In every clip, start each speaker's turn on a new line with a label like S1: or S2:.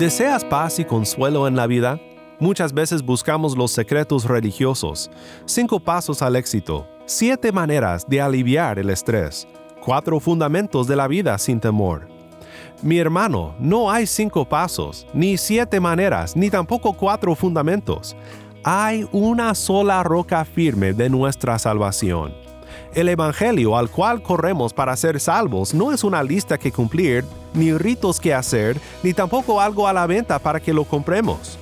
S1: ¿Deseas paz y consuelo en la vida? Muchas veces buscamos los secretos religiosos, cinco pasos al éxito, siete maneras de aliviar el estrés, cuatro fundamentos de la vida sin temor. Mi hermano, no hay cinco pasos, ni siete maneras, ni tampoco cuatro fundamentos. Hay una sola roca firme de nuestra salvación. El Evangelio al cual corremos para ser salvos no es una lista que cumplir, ni ritos que hacer, ni tampoco algo a la venta para que lo compremos.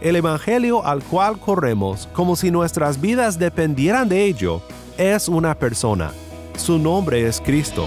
S1: El Evangelio al cual corremos, como si nuestras vidas dependieran de ello, es una persona. Su nombre es Cristo.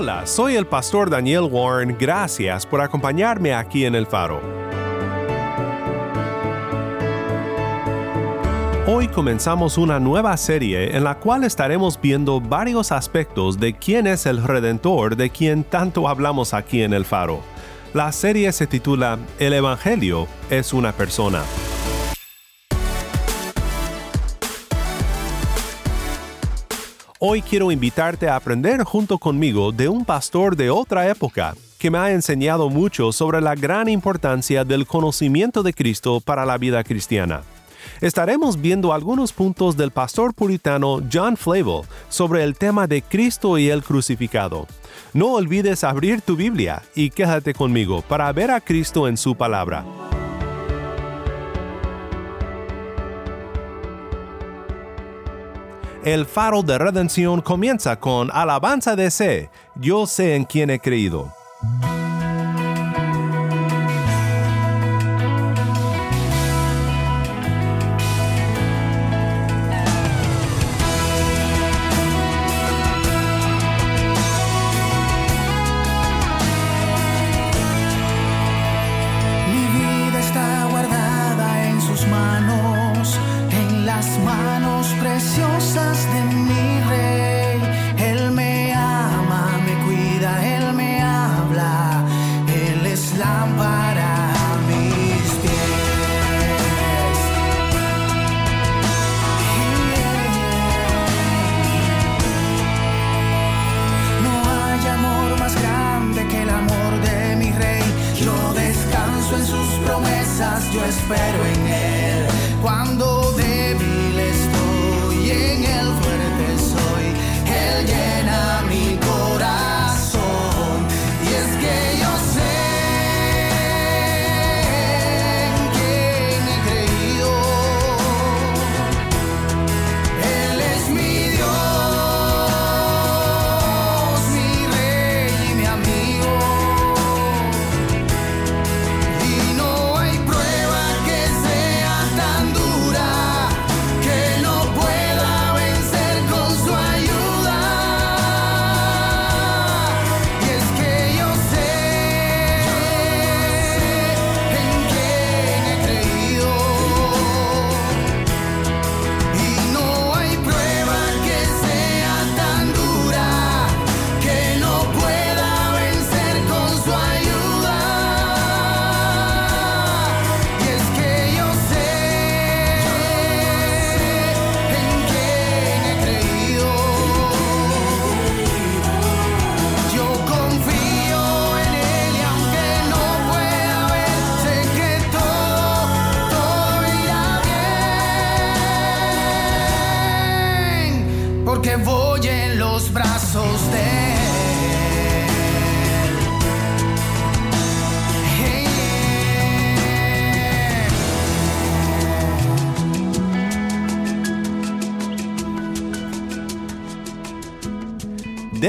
S1: Hola, soy el pastor Daniel Warren, gracias por acompañarme aquí en El Faro. Hoy comenzamos una nueva serie en la cual estaremos viendo varios aspectos de quién es el Redentor de quien tanto hablamos aquí en el Faro. La serie se titula El Evangelio es una persona. Hoy quiero invitarte a aprender junto conmigo de un pastor de otra época que me ha enseñado mucho sobre la gran importancia del conocimiento de Cristo para la vida cristiana estaremos viendo algunos puntos del pastor puritano John Flavel sobre el tema de Cristo y el crucificado. No olvides abrir tu Biblia y quédate conmigo para ver a Cristo en su palabra. El faro de redención comienza con alabanza de sé, yo sé en quién he creído.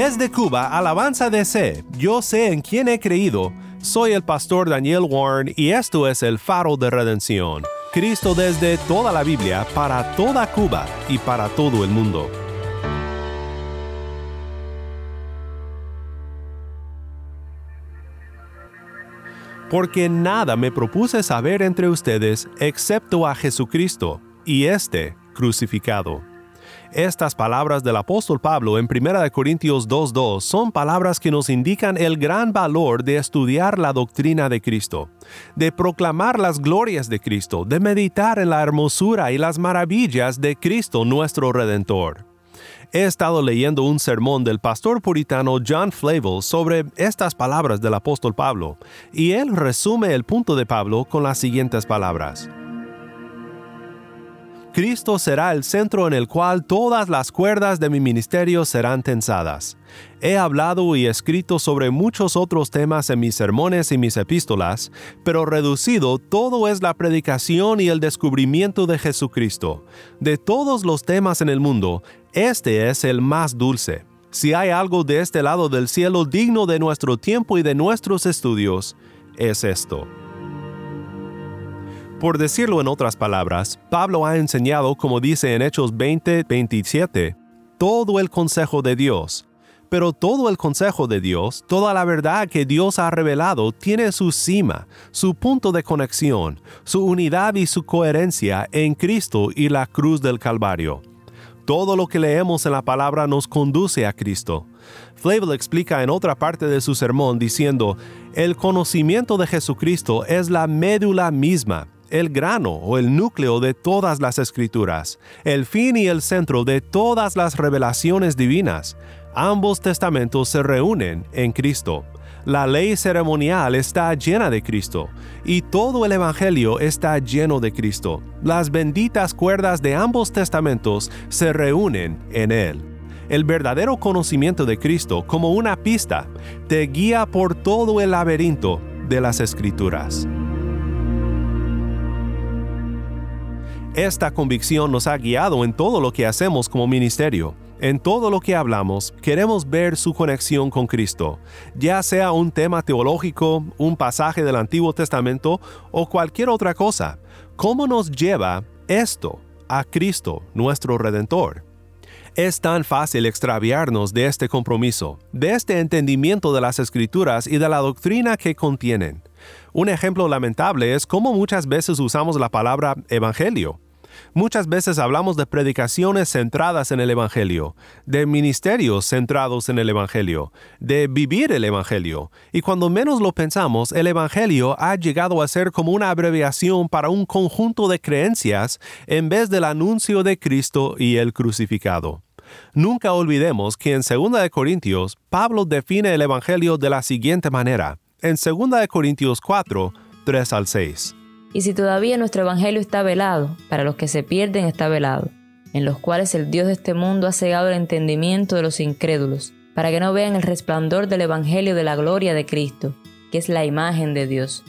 S1: Desde Cuba, alabanza de sé, yo sé en quién he creído, Soy el pastor Daniel Warren y esto es el faro de redención. Cristo desde toda la Biblia, para toda Cuba y para todo el mundo. Porque nada me propuse saber entre ustedes excepto a Jesucristo y este crucificado. Estas palabras del apóstol Pablo en 1 Corintios 2.2 son palabras que nos indican el gran valor de estudiar la doctrina de Cristo, de proclamar las glorias de Cristo, de meditar en la hermosura y las maravillas de Cristo nuestro Redentor. He estado leyendo un sermón del pastor puritano John Flavel sobre estas palabras del apóstol Pablo, y él resume el punto de Pablo con las siguientes palabras. Cristo será el centro en el cual todas las cuerdas de mi ministerio serán tensadas. He hablado y escrito sobre muchos otros temas en mis sermones y mis epístolas, pero reducido todo es la predicación y el descubrimiento de Jesucristo. De todos los temas en el mundo, este es el más dulce. Si hay algo de este lado del cielo digno de nuestro tiempo y de nuestros estudios, es esto. Por decirlo en otras palabras, Pablo ha enseñado, como dice en Hechos 20, 27, todo el consejo de Dios. Pero todo el consejo de Dios, toda la verdad que Dios ha revelado, tiene su cima, su punto de conexión, su unidad y su coherencia en Cristo y la cruz del Calvario. Todo lo que leemos en la palabra nos conduce a Cristo. Flavel explica en otra parte de su sermón diciendo, el conocimiento de Jesucristo es la médula misma el grano o el núcleo de todas las escrituras, el fin y el centro de todas las revelaciones divinas. Ambos testamentos se reúnen en Cristo. La ley ceremonial está llena de Cristo y todo el Evangelio está lleno de Cristo. Las benditas cuerdas de ambos testamentos se reúnen en Él. El verdadero conocimiento de Cristo como una pista te guía por todo el laberinto de las escrituras. Esta convicción nos ha guiado en todo lo que hacemos como ministerio. En todo lo que hablamos, queremos ver su conexión con Cristo, ya sea un tema teológico, un pasaje del Antiguo Testamento o cualquier otra cosa. ¿Cómo nos lleva esto a Cristo, nuestro Redentor? Es tan fácil extraviarnos de este compromiso, de este entendimiento de las Escrituras y de la doctrina que contienen. Un ejemplo lamentable es cómo muchas veces usamos la palabra evangelio. Muchas veces hablamos de predicaciones centradas en el Evangelio, de ministerios centrados en el Evangelio, de vivir el Evangelio, y cuando menos lo pensamos, el Evangelio ha llegado a ser como una abreviación para un conjunto de creencias en vez del anuncio de Cristo y el crucificado. Nunca olvidemos que en 2 Corintios, Pablo define el Evangelio de la siguiente manera en 2 Corintios 4, 3 al 6.
S2: Y si todavía nuestro Evangelio está velado, para los que se pierden está velado, en los cuales el Dios de este mundo ha cegado el entendimiento de los incrédulos, para que no vean el resplandor del Evangelio de la gloria de Cristo, que es la imagen de Dios.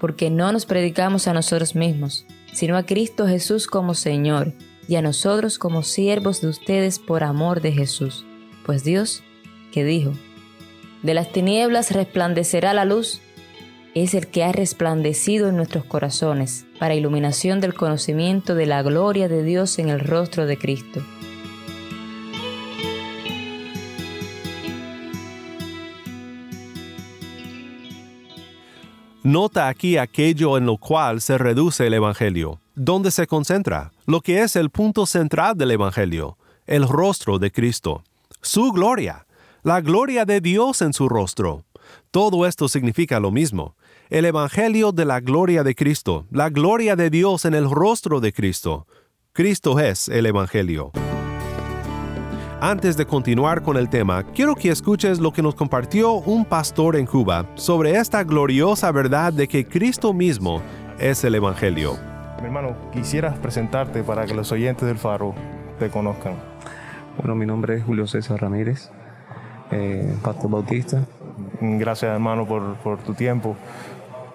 S2: Porque no nos predicamos a nosotros mismos, sino a Cristo Jesús como Señor, y a nosotros como siervos de ustedes por amor de Jesús. Pues Dios, que dijo, de las tinieblas resplandecerá la luz, es el que ha resplandecido en nuestros corazones para iluminación del conocimiento de la gloria de Dios en el rostro de Cristo.
S1: Nota aquí aquello en lo cual se reduce el Evangelio, donde se concentra, lo que es el punto central del Evangelio, el rostro de Cristo, su gloria, la gloria de Dios en su rostro. Todo esto significa lo mismo. El Evangelio de la gloria de Cristo, la gloria de Dios en el rostro de Cristo. Cristo es el Evangelio. Antes de continuar con el tema, quiero que escuches lo que nos compartió un pastor en Cuba sobre esta gloriosa verdad de que Cristo mismo es el Evangelio.
S3: Mi hermano, quisieras presentarte para que los oyentes del Faro te conozcan.
S4: Bueno, mi nombre es Julio César Ramírez, eh, pastor bautista.
S3: Gracias hermano por, por tu tiempo.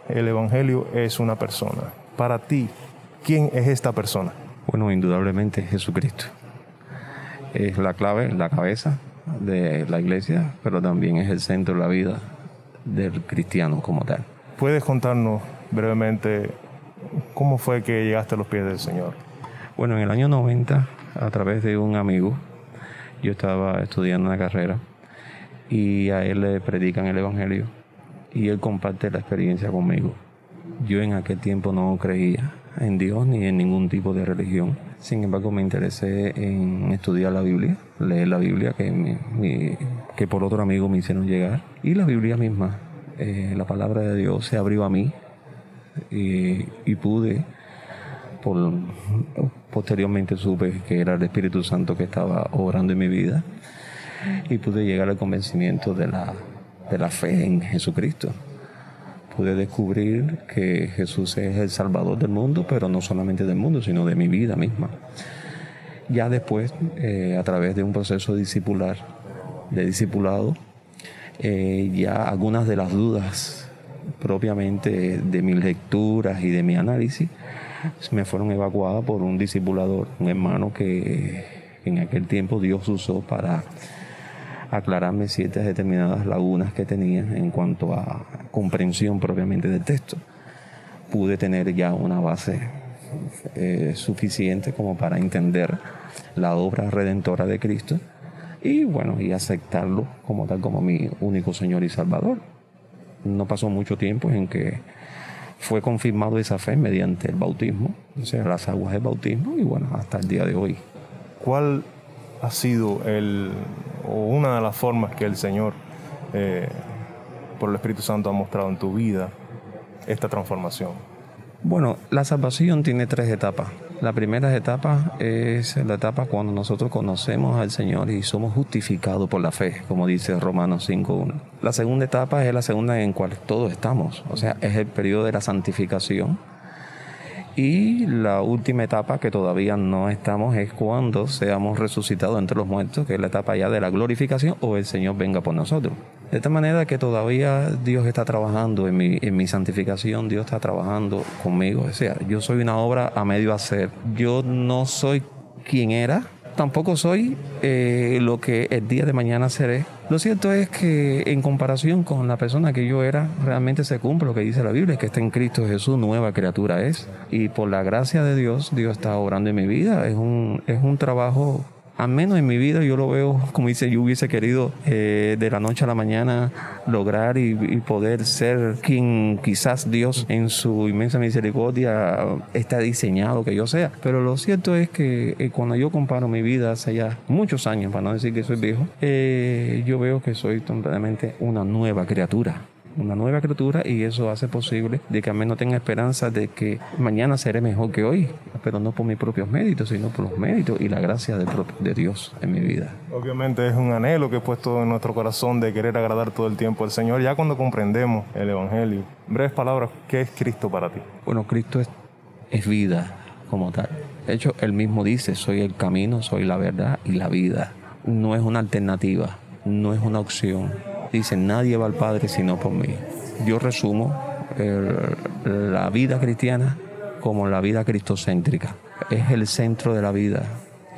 S3: El Evangelio es una persona. Para ti, ¿quién es esta persona?
S4: Bueno, indudablemente Jesucristo. Es la clave, la cabeza de la iglesia, pero también es el centro de la vida del cristiano como tal.
S3: ¿Puedes contarnos brevemente cómo fue que llegaste a los pies del Señor?
S4: Bueno, en el año 90, a través de un amigo, yo estaba estudiando una carrera y a él le predican el Evangelio y él comparte la experiencia conmigo. Yo en aquel tiempo no creía en Dios ni en ningún tipo de religión. Sin embargo, me interesé en estudiar la Biblia, leer la Biblia que, que por otro amigo me hicieron llegar. Y la Biblia misma, eh, la palabra de Dios se abrió a mí y, y pude, por, posteriormente supe que era el Espíritu Santo que estaba obrando en mi vida y pude llegar al convencimiento de la, de la fe en Jesucristo pude descubrir que Jesús es el Salvador del mundo, pero no solamente del mundo, sino de mi vida misma. Ya después, eh, a través de un proceso discipular, de discipulado, eh, ya algunas de las dudas propiamente de mis lecturas y de mi análisis me fueron evacuadas por un discipulador, un hermano que en aquel tiempo Dios usó para aclararme ciertas determinadas lagunas que tenía en cuanto a comprensión propiamente del texto. Pude tener ya una base eh, suficiente como para entender la obra redentora de Cristo y bueno, y aceptarlo como tal como mi único Señor y Salvador. No pasó mucho tiempo en que fue confirmado esa fe mediante el bautismo, o sea, las aguas del bautismo y bueno, hasta el día de hoy.
S3: ¿Cuál ha sido el, o una de las formas que el Señor, eh, por el Espíritu Santo, ha mostrado en tu vida esta transformación?
S4: Bueno, la salvación tiene tres etapas. La primera etapa es la etapa cuando nosotros conocemos al Señor y somos justificados por la fe, como dice Romanos 5.1. La segunda etapa es la segunda en cual todos estamos, o sea, es el periodo de la santificación y la última etapa que todavía no estamos es cuando seamos resucitados entre los muertos, que es la etapa ya de la glorificación o el Señor venga por nosotros. De esta manera que todavía Dios está trabajando en mi, en mi santificación, Dios está trabajando conmigo. O sea, yo soy una obra a medio hacer. Yo no soy quien era, tampoco soy eh, lo que el día de mañana seré. Lo cierto es que en comparación con la persona que yo era, realmente se cumple lo que dice la Biblia, que está en Cristo Jesús, nueva criatura es. Y por la gracia de Dios, Dios está obrando en mi vida. Es un, es un trabajo al menos en mi vida yo lo veo, como dice, yo hubiese querido eh, de la noche a la mañana lograr y, poder ser quien quizás Dios en su inmensa misericordia está diseñado que yo sea. Pero lo cierto es que eh, cuando yo comparo mi vida hace ya muchos años, para no decir que soy viejo, eh, yo veo que soy completamente una nueva criatura una nueva criatura y eso hace posible de que al menos tenga esperanza de que mañana seré mejor que hoy, pero no por mis propios méritos, sino por los méritos y la gracia de, de Dios en mi vida.
S3: Obviamente es un anhelo que he puesto en nuestro corazón de querer agradar todo el tiempo al Señor, ya cuando comprendemos el Evangelio. breves palabras, ¿qué es Cristo para ti?
S4: Bueno, Cristo es, es vida como tal. De hecho, él mismo dice, soy el camino, soy la verdad y la vida. No es una alternativa, no es una opción, dice, nadie va al Padre sino por mí. Yo resumo la vida cristiana como la vida cristocéntrica. Es el centro de la vida.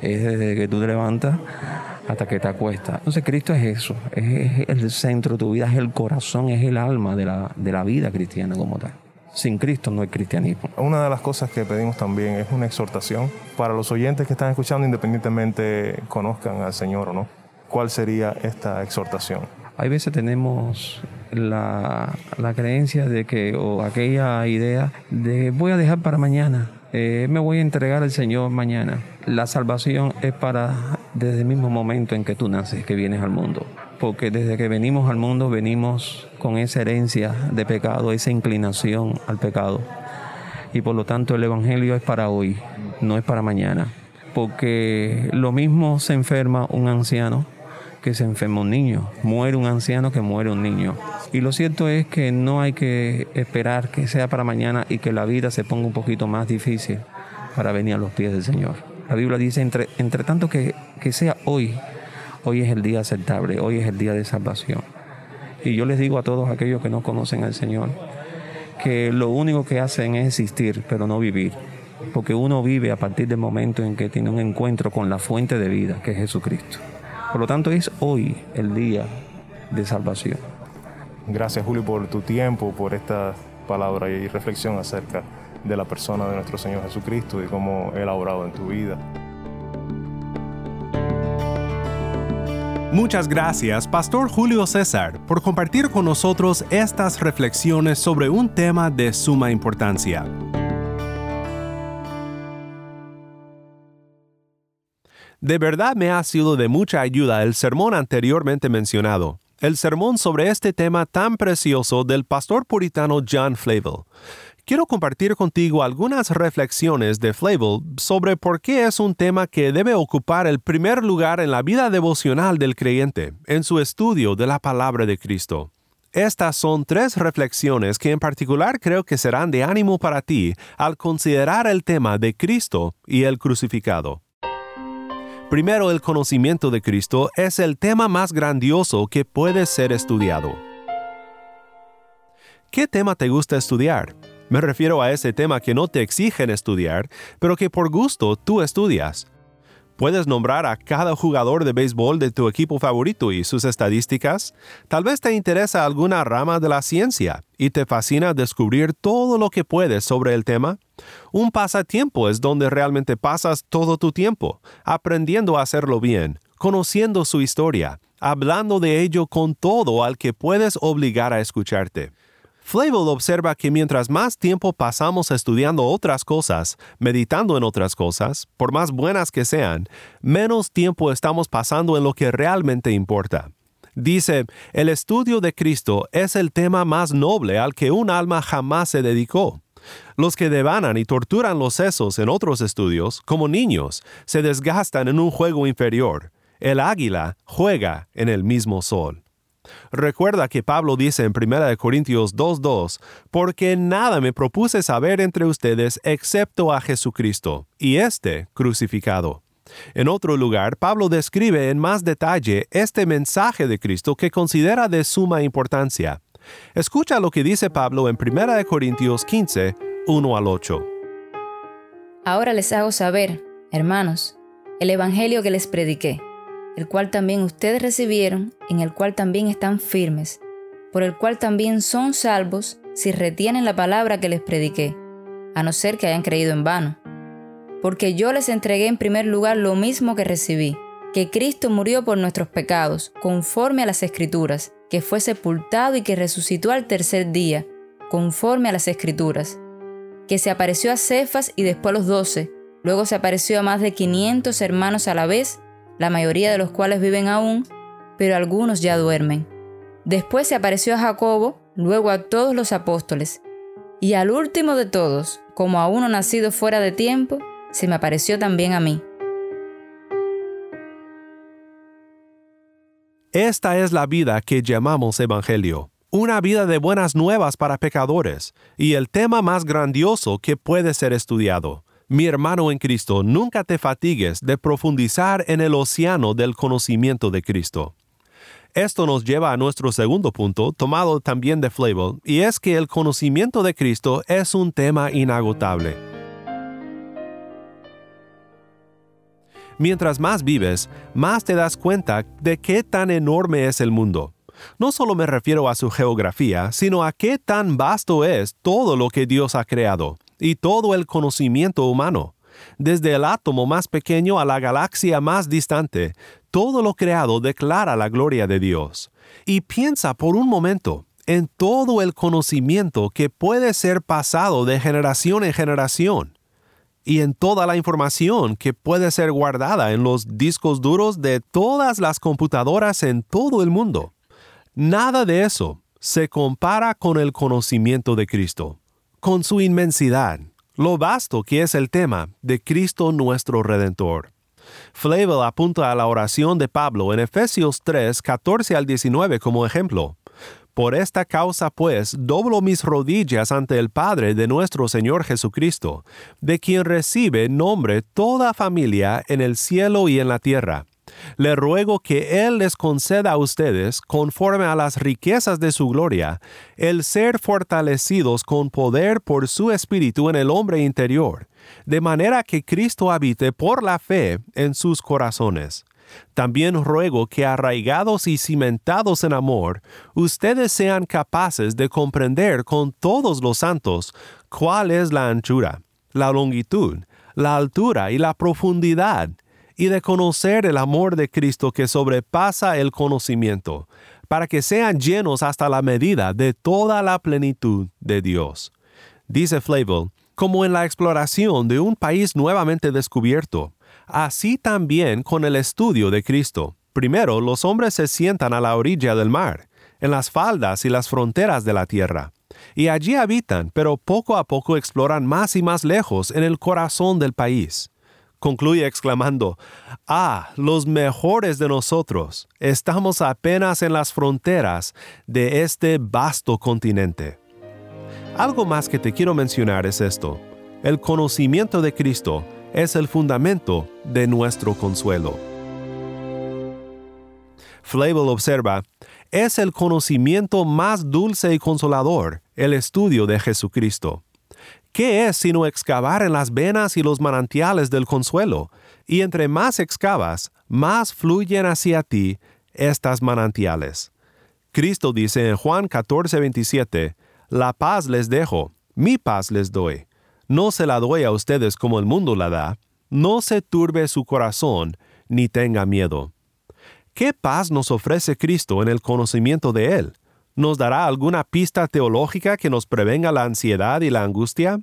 S4: Es desde que tú te levantas hasta que te acuestas. Entonces Cristo es eso, es, el centro de tu vida, es el corazón, es el alma de la, de la vida cristiana como tal. Sin Cristo no hay cristianismo.
S3: Una de las cosas que pedimos también es una exhortación para los oyentes que están escuchando, independientemente conozcan al Señor o no. ¿Cuál sería esta exhortación?
S4: Hay veces tenemos la, creencia de que, o aquella idea de voy a dejar para mañana, eh, me voy a entregar al Señor mañana. La salvación es para desde el mismo momento en que tú naces, que vienes al mundo. Porque desde que venimos al mundo venimos con esa herencia de pecado, esa inclinación al pecado. Y por lo tanto el Evangelio es para hoy, no es para mañana. Porque lo mismo se enferma un anciano que se enferma un niño, muere un anciano que muere un niño. Y lo cierto es que no hay que esperar que sea para mañana y que la vida se ponga un poquito más difícil para venir a los pies del Señor. La Biblia dice, entre, entre tanto que, que sea hoy, hoy es el día aceptable, hoy es el día de salvación. Y yo les digo a todos aquellos que no conocen al Señor, que lo único que hacen es existir, pero no vivir. Porque uno vive a partir del momento en que tiene un encuentro con la fuente de vida, que es Jesucristo. Por lo tanto, es hoy el día de salvación.
S3: Gracias Julio por tu tiempo, por esta palabra y reflexión acerca de la persona de nuestro Señor Jesucristo y cómo Él ha obrado en tu vida.
S1: Muchas gracias, Pastor Julio César, por compartir con nosotros estas reflexiones sobre un tema de suma importancia. De verdad me ha sido de mucha ayuda el sermón anteriormente mencionado, el sermón sobre este tema tan precioso del pastor puritano John Flavel quiero compartir contigo algunas reflexiones de Flavel sobre por qué es un tema que debe ocupar el primer lugar en la vida devocional del creyente, en su estudio de la palabra de Cristo. Estas son tres reflexiones que en particular creo que serán de ánimo para ti al considerar el tema de Cristo y el crucificado. Primero, el conocimiento de Cristo es el tema más grandioso que puede ser estudiado. ¿Qué tema te gusta estudiar? Me refiero a ese tema que no te exigen estudiar, pero que por gusto tú estudias. ¿Puedes nombrar a cada jugador de béisbol de tu equipo favorito y sus estadísticas? Tal vez te interesa alguna rama de la ciencia y te fascina descubrir todo lo que puedes sobre el tema. Un pasatiempo es donde realmente pasas todo tu tiempo, aprendiendo a hacerlo bien, conociendo su historia, hablando de ello con todo al que puedes obligar a escucharte. Flavel observa que mientras más tiempo pasamos estudiando otras cosas, meditando en otras cosas, por más buenas que sean, menos tiempo estamos pasando en lo que realmente importa. Dice, el estudio de Cristo es el tema más noble al que un alma jamás se dedicó. Los que devanan y torturan los sesos en otros estudios, como niños, se desgastan en un juego inferior. El águila juega en el mismo sol. Recuerda que Pablo dice en 1 Corintios 2.2, porque nada me propuse saber entre ustedes excepto a Jesucristo, y este crucificado. En otro lugar, Pablo describe en más detalle este mensaje de Cristo que considera de suma importancia. Escucha lo que dice Pablo en 1 Corintios 15, 1 al 8.
S2: Ahora les hago saber, hermanos, el Evangelio que les prediqué el cual también ustedes recibieron, en el cual también están firmes, por el cual también son salvos si retienen la palabra que les prediqué, a no ser que hayan creído en vano. Porque yo les entregué en primer lugar lo mismo que recibí, que Cristo murió por nuestros pecados, conforme a las Escrituras, que fue sepultado y que resucitó al tercer día, conforme a las Escrituras, que se apareció a Cefas y después a los doce, luego se apareció a más de quinientos hermanos a la vez, la mayoría de los cuales viven aún, pero algunos ya duermen. Después se apareció a Jacobo, luego a todos los apóstoles, y al último de todos, como a uno nacido fuera de tiempo, se me apareció también a mí.
S1: Esta es la vida que llamamos Evangelio, una vida de buenas nuevas para pecadores, y el tema más grandioso que puede ser estudiado. Mi hermano en Cristo, nunca te fatigues de profundizar en el océano del conocimiento de Cristo. Esto nos lleva a nuestro segundo punto, tomado también de Flavel, y es que el conocimiento de Cristo es un tema inagotable. Mientras más vives, más te das cuenta de qué tan enorme es el mundo. No solo me refiero a su geografía, sino a qué tan vasto es todo lo que Dios ha creado y todo el conocimiento humano. Desde el átomo más pequeño a la galaxia más distante, todo lo creado declara la gloria de Dios. Y piensa por un momento en todo el conocimiento que puede ser pasado de generación en generación y en toda la información que puede ser guardada en los discos duros de todas las computadoras en todo el mundo. Nada de eso se compara con el conocimiento de Cristo con su inmensidad, lo vasto que es el tema de Cristo nuestro Redentor. Flavel apunta a la oración de Pablo en Efesios 3, 14 al 19 como ejemplo. Por esta causa, pues, doblo mis rodillas ante el Padre de nuestro Señor Jesucristo, de quien recibe nombre toda familia en el cielo y en la tierra le ruego que Él les conceda a ustedes, conforme a las riquezas de su gloria, el ser fortalecidos con poder por su Espíritu en el hombre interior, de manera que Cristo habite por la fe en sus corazones. También ruego que arraigados y cimentados en amor, ustedes sean capaces de comprender con todos los santos cuál es la anchura, la longitud, la altura y la profundidad, y de conocer el amor de Cristo que sobrepasa el conocimiento, para que sean llenos hasta la medida de toda la plenitud de Dios. Dice Flavel, como en la exploración de un país nuevamente descubierto, así también con el estudio de Cristo. Primero los hombres se sientan a la orilla del mar, en las faldas y las fronteras de la tierra, y allí habitan, pero poco a poco exploran más y más lejos en el corazón del país. Concluye exclamando, Ah, los mejores de nosotros, estamos apenas en las fronteras de este vasto continente. Algo más que te quiero mencionar es esto. El conocimiento de Cristo es el fundamento de nuestro consuelo. Flavel observa, es el conocimiento más dulce y consolador, el estudio de Jesucristo. ¿Qué es sino excavar en las venas y los manantiales del consuelo? Y entre más excavas, más fluyen hacia ti estas manantiales. Cristo dice en Juan 14, 27, La paz les dejo, mi paz les doy. No se la doy a ustedes como el mundo la da. No se turbe su corazón, ni tenga miedo. ¿Qué paz nos ofrece Cristo en el conocimiento de Él? ¿Nos dará alguna pista teológica que nos prevenga la ansiedad y la angustia?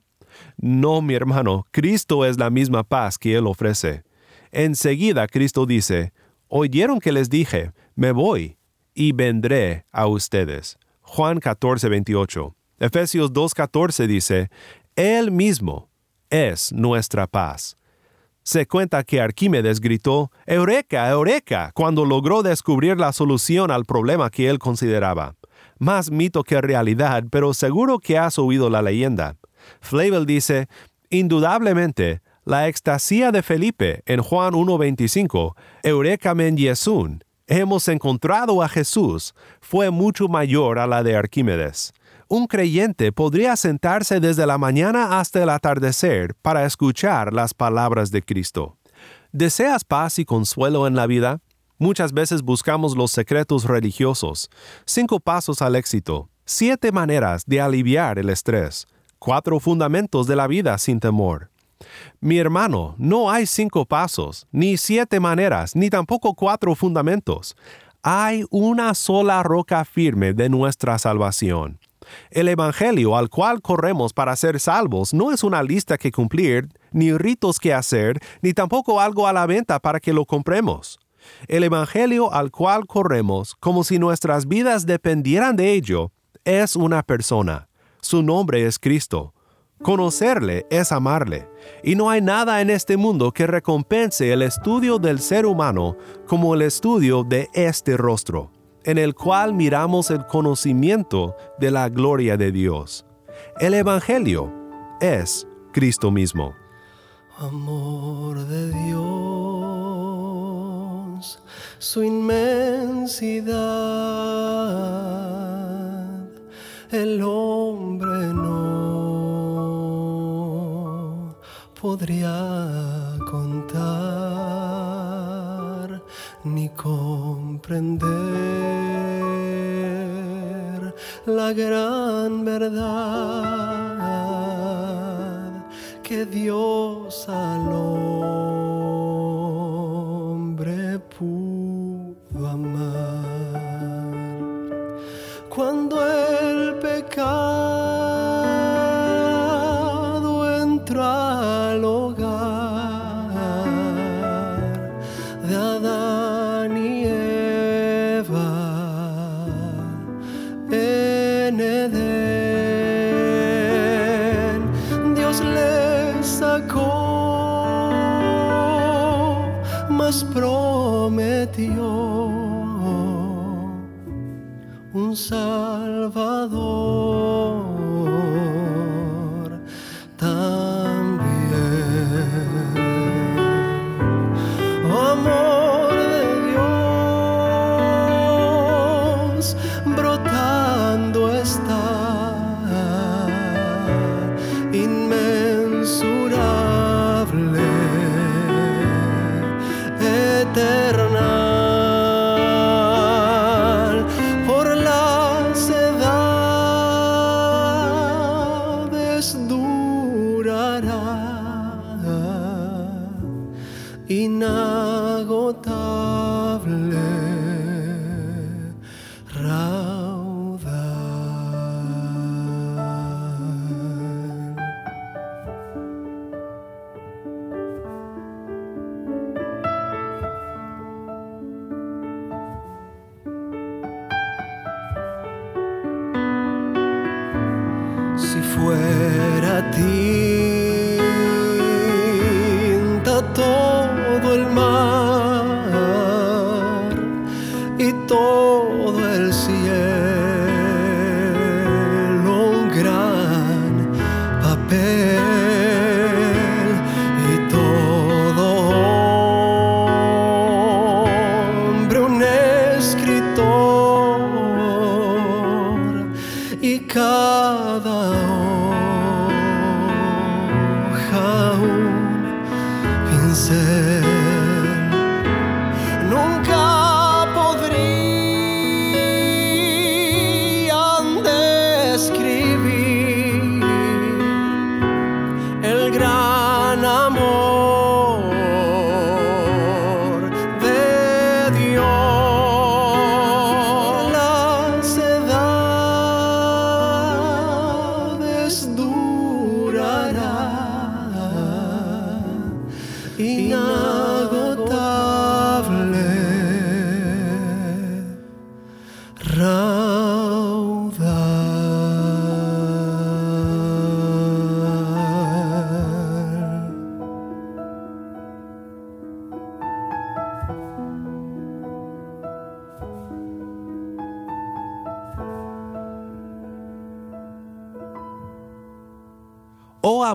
S1: No, mi hermano, Cristo es la misma paz que Él ofrece. Enseguida Cristo dice, Oyeron que les dije, me voy y vendré a ustedes. Juan 14, 28. Efesios 2.14 dice, Él mismo es nuestra paz. Se cuenta que Arquímedes gritó, Eureka, Eureka, cuando logró descubrir la solución al problema que él consideraba. Más mito que realidad, pero seguro que has oído la leyenda. Flavel dice, indudablemente, la extasía de Felipe en Juan 1.25, Eureka men Yesun, hemos encontrado a Jesús, fue mucho mayor a la de Arquímedes un creyente podría sentarse desde la mañana hasta el atardecer para escuchar las palabras de Cristo. ¿Deseas paz y consuelo en la vida? Muchas veces buscamos los secretos religiosos, cinco pasos al éxito, siete maneras de aliviar el estrés, cuatro fundamentos de la vida sin temor. Mi hermano, no hay cinco pasos, ni siete maneras, ni tampoco cuatro fundamentos. Hay una sola roca firme de nuestra salvación. El Evangelio al cual corremos para ser salvos no es una lista que cumplir, ni ritos que hacer, ni tampoco algo a la venta para que lo compremos. El Evangelio al cual corremos, como si nuestras vidas dependieran de ello, es una persona. Su nombre es Cristo. Conocerle es amarle, y no hay nada en este mundo que recompense el estudio del ser humano como el estudio de este rostro en el cual miramos el conocimiento de la gloria de Dios. El Evangelio es Cristo mismo.
S5: Amor de Dios, su inmensidad, el hombre no podría contar ni comprender la gran verdad que Dios al Salvador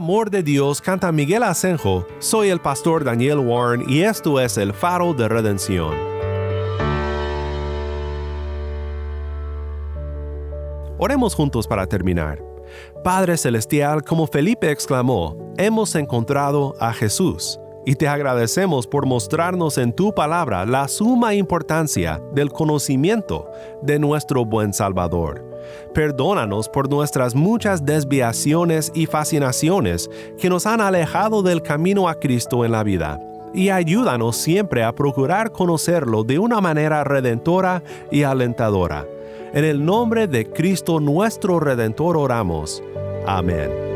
S1: amor de Dios, canta Miguel Asenjo, soy el pastor Daniel Warren y esto es el faro de redención. Oremos juntos para terminar. Padre Celestial, como Felipe exclamó, hemos encontrado a Jesús y te agradecemos por mostrarnos en tu palabra la suma importancia del conocimiento de nuestro buen Salvador. Perdónanos por nuestras muchas desviaciones y fascinaciones que nos han alejado del camino a Cristo en la vida. Y ayúdanos siempre a procurar conocerlo de una manera redentora y alentadora. En el nombre de Cristo nuestro Redentor oramos. Amén.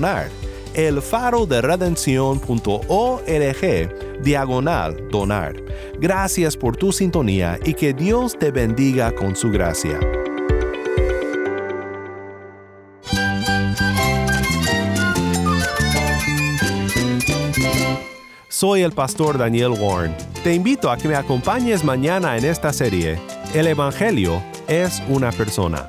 S1: donar elfaroderedención.org diagonal donar. Gracias por tu sintonía y que Dios te bendiga con su gracia. Soy el pastor Daniel Warren. Te invito a que me acompañes mañana en esta serie. El Evangelio es una persona.